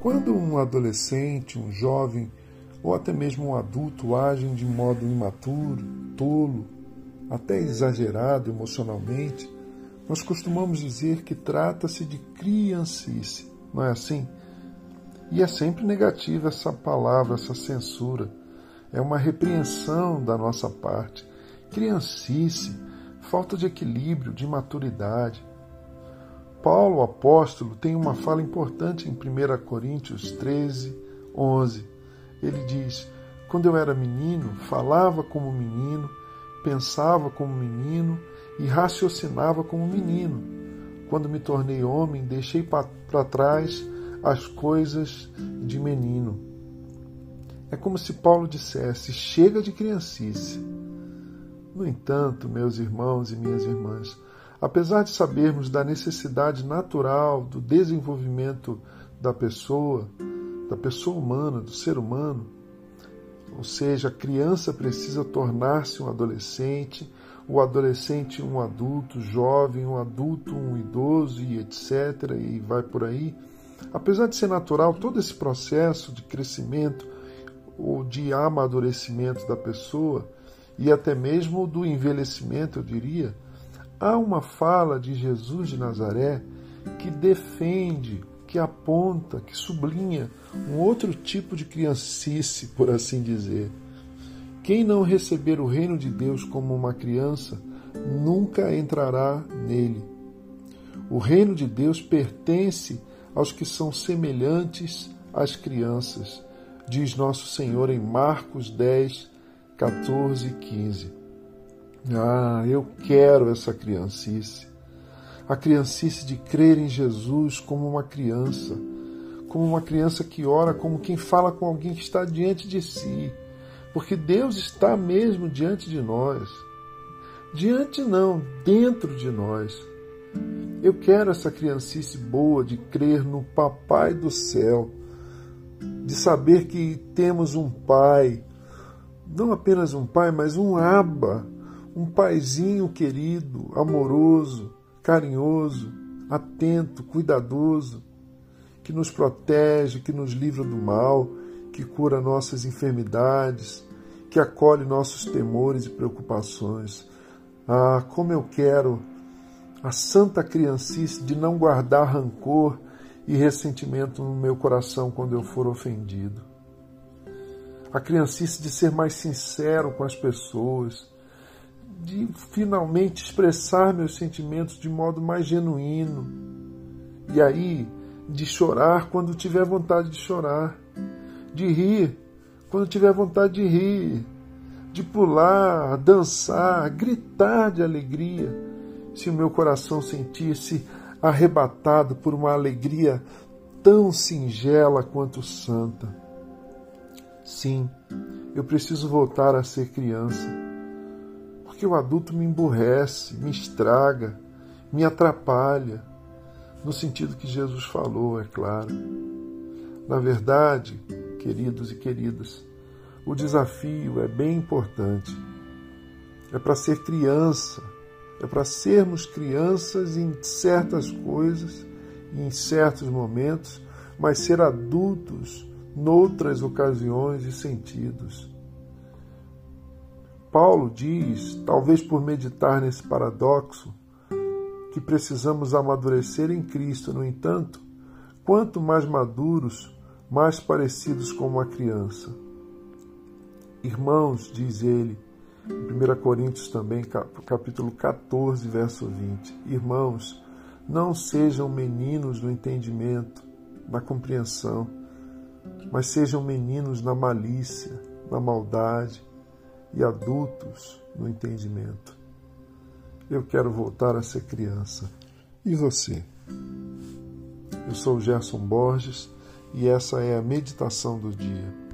Quando um adolescente, um jovem ou até mesmo um adulto agem de modo imaturo, tolo, até exagerado emocionalmente, nós costumamos dizer que trata-se de criancice, não é assim? E é sempre negativa essa palavra, essa censura. É uma repreensão da nossa parte. Criancice, falta de equilíbrio, de maturidade. Paulo, apóstolo, tem uma fala importante em 1 Coríntios 13, 11. Ele diz: Quando eu era menino, falava como menino, pensava como menino e raciocinava como menino. Quando me tornei homem, deixei para trás as coisas de menino. É como se Paulo dissesse: chega de criancice. No entanto, meus irmãos e minhas irmãs, apesar de sabermos da necessidade natural do desenvolvimento da pessoa, da pessoa humana, do ser humano, ou seja, a criança precisa tornar-se um adolescente, o adolescente um adulto, jovem, um adulto, um idoso e etc. e vai por aí. Apesar de ser natural todo esse processo de crescimento ou de amadurecimento da pessoa e até mesmo do envelhecimento, eu diria, há uma fala de Jesus de Nazaré que defende, que aponta, que sublinha um outro tipo de criancice, por assim dizer. Quem não receber o reino de Deus como uma criança, nunca entrará nele. O reino de Deus pertence aos que são semelhantes às crianças, diz nosso Senhor em Marcos 10, 14 e 15. Ah, eu quero essa criancice. A criancice de crer em Jesus como uma criança, como uma criança que ora, como quem fala com alguém que está diante de si, porque Deus está mesmo diante de nós. Diante não, dentro de nós. Eu quero essa criancice boa de crer no Papai do céu, de saber que temos um Pai, não apenas um Pai, mas um Aba, um Paizinho querido, amoroso, carinhoso, atento, cuidadoso, que nos protege, que nos livra do mal, que cura nossas enfermidades, que acolhe nossos temores e preocupações. Ah, como eu quero a santa criancice de não guardar rancor e ressentimento no meu coração quando eu for ofendido. A criancice de ser mais sincero com as pessoas, de finalmente expressar meus sentimentos de modo mais genuíno. E aí, de chorar quando tiver vontade de chorar, de rir quando tiver vontade de rir, de pular, dançar, gritar de alegria se o meu coração sentisse arrebatado por uma alegria tão singela quanto santa. Sim, eu preciso voltar a ser criança, porque o adulto me emburrece, me estraga, me atrapalha, no sentido que Jesus falou, é claro. Na verdade, queridos e queridas, o desafio é bem importante. É para ser criança, é para sermos crianças em certas coisas, em certos momentos, mas ser adultos noutras ocasiões e sentidos. Paulo diz, talvez por meditar nesse paradoxo, que precisamos amadurecer em Cristo, no entanto, quanto mais maduros, mais parecidos com uma criança. Irmãos, diz ele, em 1 Coríntios também, capítulo 14, verso 20. Irmãos, não sejam meninos no entendimento, na compreensão, mas sejam meninos na malícia, na maldade e adultos no entendimento. Eu quero voltar a ser criança. E você? Eu sou Gerson Borges e essa é a meditação do dia.